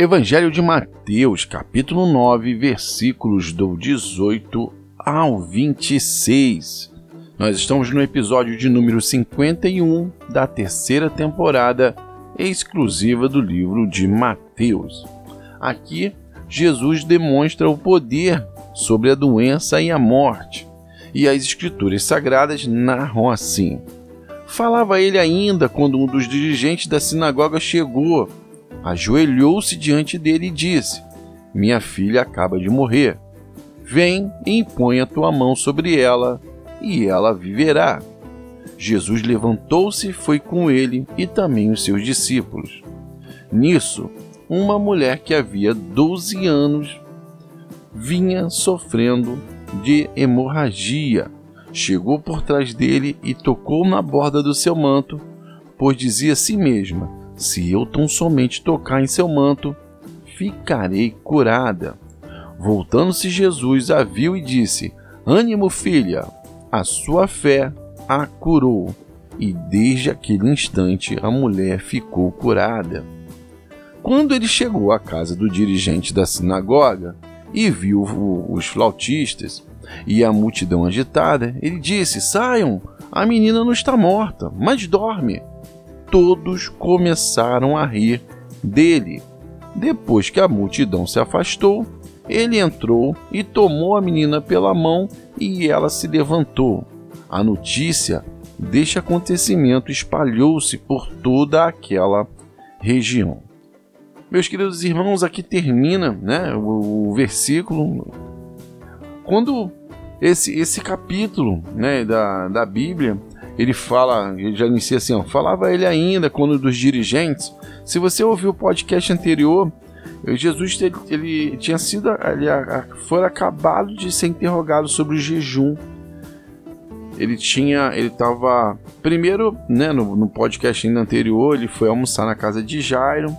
Evangelho de Mateus, capítulo 9, versículos do 18 ao 26. Nós estamos no episódio de número 51 da terceira temporada exclusiva do livro de Mateus. Aqui, Jesus demonstra o poder sobre a doença e a morte, e as Escrituras Sagradas narram assim. Falava ele ainda quando um dos dirigentes da sinagoga chegou ajoelhou-se diante dele e disse: Minha filha acaba de morrer. Vem e impõe a tua mão sobre ela, e ela viverá. Jesus levantou-se e foi com ele e também os seus discípulos. Nisso, uma mulher que havia 12 anos vinha sofrendo de hemorragia. Chegou por trás dele e tocou na borda do seu manto, pois dizia a si mesma: se eu tão somente tocar em seu manto, ficarei curada. Voltando-se Jesus a viu e disse: Ânimo, filha, a sua fé a curou. E desde aquele instante a mulher ficou curada. Quando ele chegou à casa do dirigente da sinagoga e viu os flautistas e a multidão agitada, ele disse: Saiam, a menina não está morta, mas dorme todos começaram a rir dele. Depois que a multidão se afastou, ele entrou e tomou a menina pela mão e ela se levantou. A notícia deste acontecimento espalhou-se por toda aquela região. Meus queridos irmãos, aqui termina né, o, o versículo. Quando esse, esse capítulo né, da, da Bíblia ele fala, ele já inicia assim, ó, falava ele ainda quando dos dirigentes. Se você ouviu o podcast anterior, Jesus ele, ele tinha sido, ele foi acabado de ser interrogado sobre o jejum. Ele tinha, ele estava primeiro, né, no, no podcast ainda anterior, ele foi almoçar na casa de Jairo.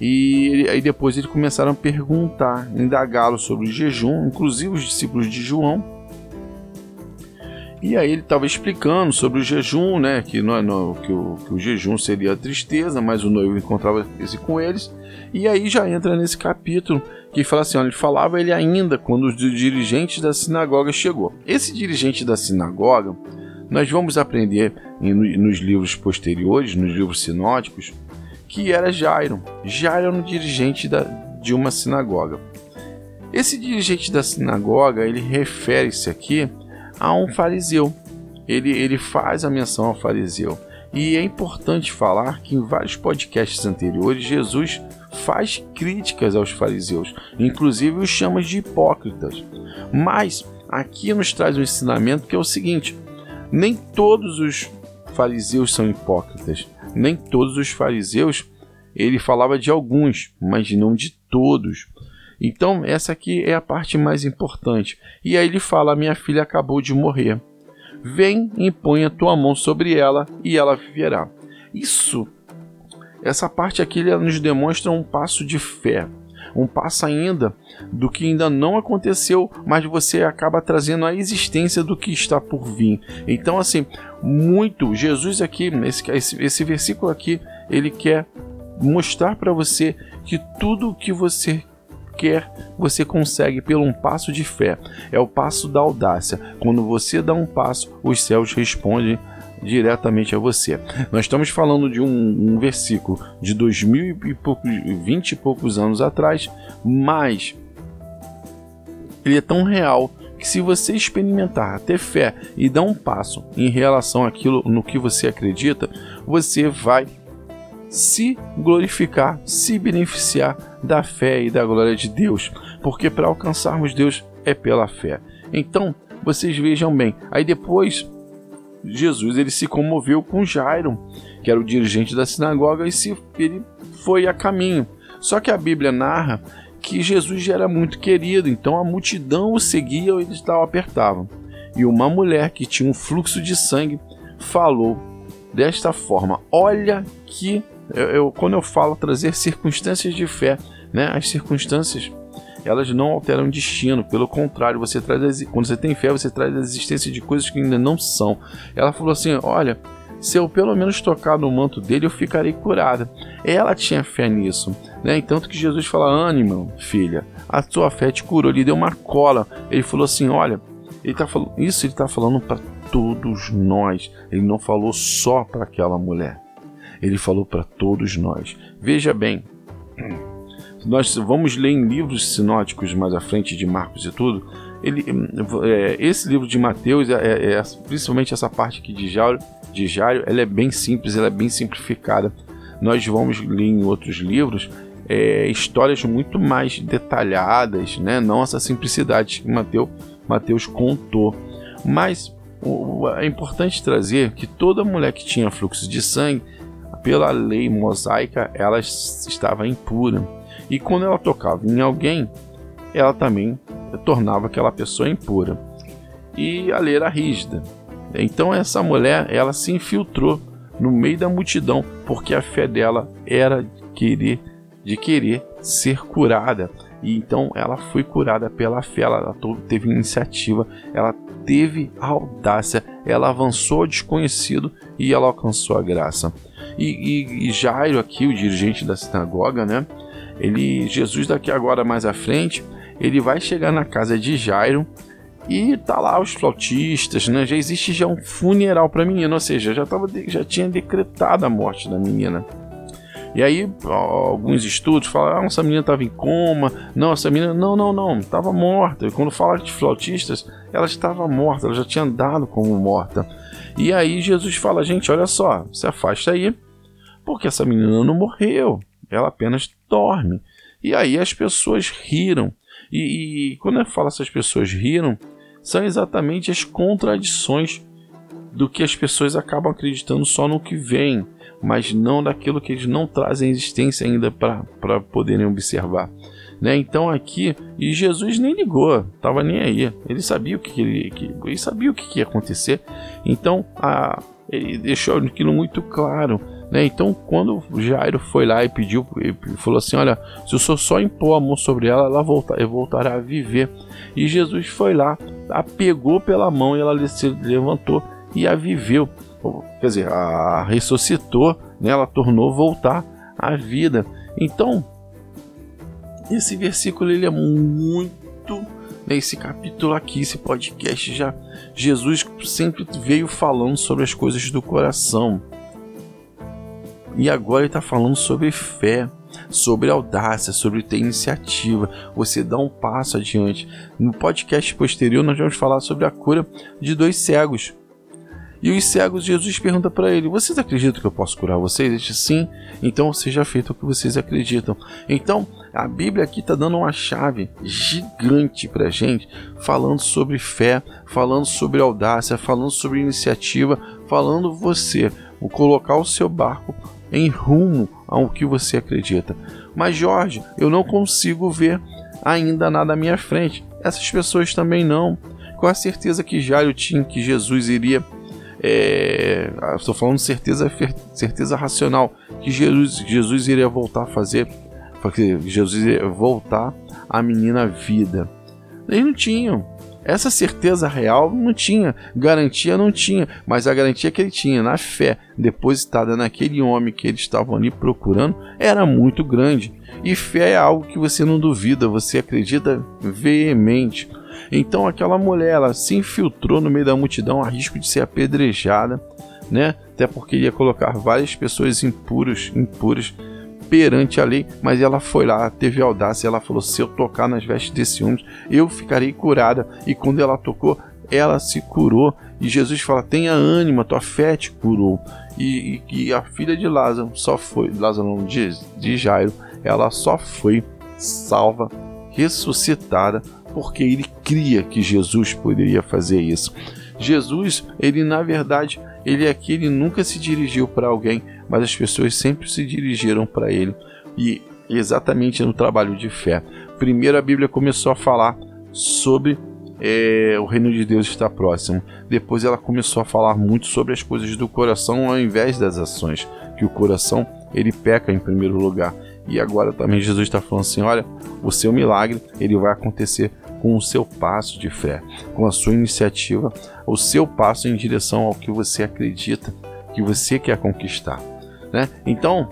E ele, aí depois eles começaram a perguntar, indagá-lo sobre o jejum, inclusive os discípulos de João. E aí ele estava explicando sobre o jejum, né? Que, não, é, não, que, o, que o jejum seria a tristeza, mas o noivo encontrava-se com eles. E aí já entra nesse capítulo que fala assim: olha, ele falava ele ainda quando o dirigente da sinagoga chegou. Esse dirigente da sinagoga, nós vamos aprender nos livros posteriores, nos livros sinóticos, que era Jairo. Jairo era um dirigente da, de uma sinagoga. Esse dirigente da sinagoga, ele refere-se aqui a um fariseu. Ele, ele faz a menção ao fariseu. E é importante falar que em vários podcasts anteriores, Jesus faz críticas aos fariseus, inclusive os chama de hipócritas. Mas aqui nos traz um ensinamento que é o seguinte: nem todos os fariseus são hipócritas, nem todos os fariseus. Ele falava de alguns, mas não de todos. Então, essa aqui é a parte mais importante. E aí ele fala: Minha filha acabou de morrer. Vem e põe a tua mão sobre ela e ela viverá. Isso, essa parte aqui nos demonstra um passo de fé, um passo ainda do que ainda não aconteceu, mas você acaba trazendo a existência do que está por vir. Então, assim, muito, Jesus aqui, esse, esse, esse versículo aqui, ele quer mostrar para você que tudo o que você quer, você consegue pelo um passo de fé. É o passo da audácia. Quando você dá um passo, os céus respondem diretamente a você. Nós estamos falando de um, um versículo de 2020 e poucos anos atrás, mas ele é tão real que se você experimentar, ter fé e dar um passo em relação àquilo no que você acredita, você vai se glorificar, se beneficiar da fé e da glória de Deus, porque para alcançarmos Deus é pela fé. Então, vocês vejam bem. Aí depois Jesus ele se comoveu com Jairo, que era o dirigente da sinagoga, e se, ele foi a caminho. Só que a Bíblia narra que Jesus já era muito querido, então a multidão o seguia e eles o apertavam. E uma mulher que tinha um fluxo de sangue falou desta forma: Olha que eu, eu, quando eu falo trazer circunstâncias de fé, né, as circunstâncias elas não alteram destino, pelo contrário, você traz quando você tem fé, você traz a existência de coisas que ainda não são. Ela falou assim: "Olha, se eu pelo menos tocar no manto dele, eu ficarei curada". Ela tinha fé nisso, né? Então que Jesus fala: "Ânimo, filha, a tua fé te curou". Ele deu uma cola. Ele falou assim: "Olha, ele tá falando isso, ele está falando para todos nós. Ele não falou só para aquela mulher. Ele falou para todos nós. Veja bem, nós vamos ler em livros sinóticos mais à frente de Marcos e tudo. Ele, é, esse livro de Mateus, é, é, é, principalmente essa parte aqui de Jairo, de Jairo, ela é bem simples, ela é bem simplificada. Nós vamos ler em outros livros é, histórias muito mais detalhadas, né? não essa simplicidade que Mateus, Mateus contou. Mas o, é importante trazer que toda mulher que tinha fluxo de sangue, pela lei mosaica, ela estava impura. E quando ela tocava em alguém, ela também tornava aquela pessoa impura. E a lei era rígida. Então essa mulher, ela se infiltrou no meio da multidão, porque a fé dela era de querer, de querer ser curada. E então ela foi curada pela fé, ela teve iniciativa, ela teve audácia, ela avançou ao desconhecido e ela alcançou a graça. E, e, e Jairo aqui, o dirigente da sinagoga, né? Ele, Jesus daqui agora mais à frente, ele vai chegar na casa de Jairo e tá lá os flautistas, né? Já existe já um funeral para a menina, ou seja, já tava, já tinha decretado a morte da menina. E aí, alguns estudos falam: ah, essa menina estava em coma, não, essa menina, não, não, não, estava morta. E quando fala de flautistas, ela estava morta, ela já tinha andado como morta. E aí, Jesus fala: gente, olha só, se afasta aí, porque essa menina não morreu, ela apenas dorme. E aí as pessoas riram. E, e quando eu falo essas pessoas riram, são exatamente as contradições do que as pessoas acabam acreditando só no que vem mas não daquilo que eles não trazem existência ainda para poderem observar. Né? Então aqui, e Jesus nem ligou, estava nem aí. Ele sabia o que, ele, que, ele sabia o que, ia acontecer. Então a, ele deixou aquilo muito claro. Né? Então quando Jairo foi lá e pediu, ele falou assim, olha, se o senhor só impor a mão sobre ela, ela voltar, voltará a viver. E Jesus foi lá, a pegou pela mão e ela se levantou e a viveu quer dizer, a ressuscitou, né? ela tornou voltar à vida. Então, esse versículo ele é muito né, esse capítulo aqui, esse podcast já Jesus sempre veio falando sobre as coisas do coração. E agora ele está falando sobre fé, sobre audácia, sobre ter iniciativa, você dá um passo adiante. No podcast posterior, nós vamos falar sobre a cura de dois cegos. E os cegos, Jesus pergunta para ele: Vocês acreditam que eu posso curar vocês? Ele diz: Sim, então seja feito o que vocês acreditam. Então, a Bíblia aqui está dando uma chave gigante para gente, falando sobre fé, falando sobre audácia, falando sobre iniciativa, falando você, o colocar o seu barco em rumo ao que você acredita. Mas, Jorge, eu não consigo ver ainda nada à minha frente. Essas pessoas também não. Com a certeza que Jairo tinha que Jesus iria é, estou falando certeza, certeza racional que Jesus, Jesus iria voltar a fazer, porque Jesus iria voltar a menina vida. Eles não tinham. Essa certeza real não tinha, garantia não tinha, mas a garantia que ele tinha na fé depositada naquele homem que eles estavam ali procurando era muito grande. E fé é algo que você não duvida, você acredita veemente. Então aquela mulher ela se infiltrou no meio da multidão a risco de ser apedrejada, né? Até porque ia colocar várias pessoas impuras, impuras perante a lei, mas ela foi lá, teve audácia, ela falou: se eu tocar nas vestes desse homem, eu ficarei curada. E quando ela tocou, ela se curou. E Jesus fala: tenha ânimo, a tua fé te curou. E, e, e a filha de Lázaro só foi, Lázaro não, de, de Jairo, ela só foi salva, ressuscitada porque ele cria que Jesus poderia fazer isso. Jesus, ele na verdade, ele aqui ele nunca se dirigiu para alguém, mas as pessoas sempre se dirigiram para ele. E exatamente no trabalho de fé. Primeiro a Bíblia começou a falar sobre é, o reino de Deus está próximo. Depois ela começou a falar muito sobre as coisas do coração ao invés das ações, que o coração ele peca em primeiro lugar E agora também Jesus está falando assim: olha, o seu milagre ele vai acontecer com o seu passo de fé, com a sua iniciativa, o seu passo em direção ao que você acredita, que você quer conquistar. Né? Então,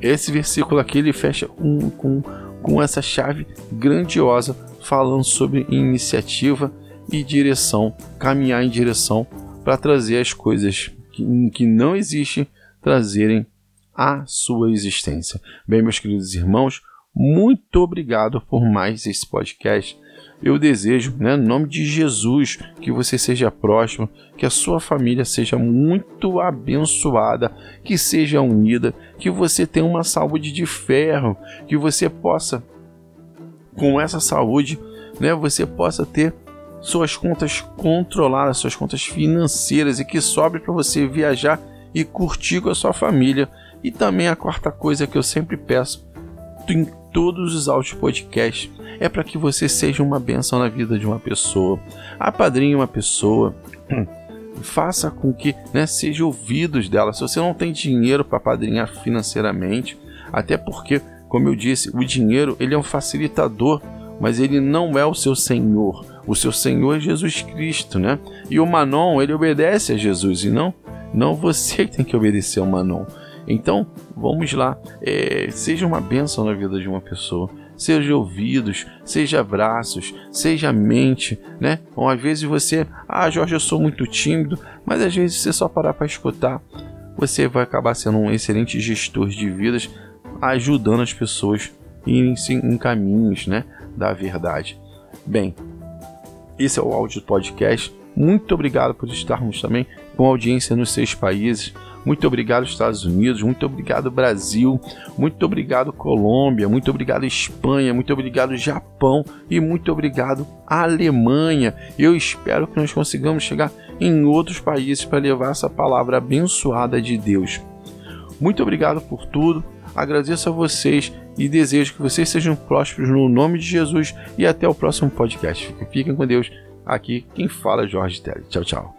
esse versículo aqui ele fecha um, com, com essa chave grandiosa falando sobre iniciativa e direção, caminhar em direção para trazer as coisas que, que não existem, trazerem a sua existência. Bem, meus queridos irmãos, muito obrigado por mais esse podcast. Eu desejo, né, no nome de Jesus, que você seja próximo, que a sua família seja muito abençoada, que seja unida, que você tenha uma saúde de ferro, que você possa, com essa saúde, né, você possa ter suas contas controladas, suas contas financeiras e que sobre para você viajar e curtir com a sua família. E também a quarta coisa que eu sempre peço todos os áudios podcasts é para que você seja uma benção na vida de uma pessoa. Apadrinhe uma pessoa. Faça com que né, seja ouvidos dela. Se você não tem dinheiro para padrinhar financeiramente, até porque, como eu disse, o dinheiro ele é um facilitador, mas ele não é o seu senhor. O seu senhor é Jesus Cristo, né? E o Manon, ele obedece a Jesus e não, não você que tem que obedecer ao Manon. Então, vamos lá. É, seja uma bênção na vida de uma pessoa. Seja ouvidos, seja abraços, seja mente, né? Ou às vezes você, ah, Jorge, eu sou muito tímido, mas às vezes você só parar para escutar, você vai acabar sendo um excelente gestor de vidas, ajudando as pessoas em, em caminhos, né, da verdade. Bem, esse é o áudio podcast. Muito obrigado por estarmos também com audiência nos seis países. Muito obrigado, Estados Unidos. Muito obrigado, Brasil. Muito obrigado, Colômbia. Muito obrigado, Espanha. Muito obrigado, Japão. E muito obrigado, Alemanha. Eu espero que nós consigamos chegar em outros países para levar essa palavra abençoada de Deus. Muito obrigado por tudo. Agradeço a vocês e desejo que vocês sejam prósperos no nome de Jesus e até o próximo podcast. Fiquem com Deus. Aqui quem fala é Jorge Telly. Tchau, tchau.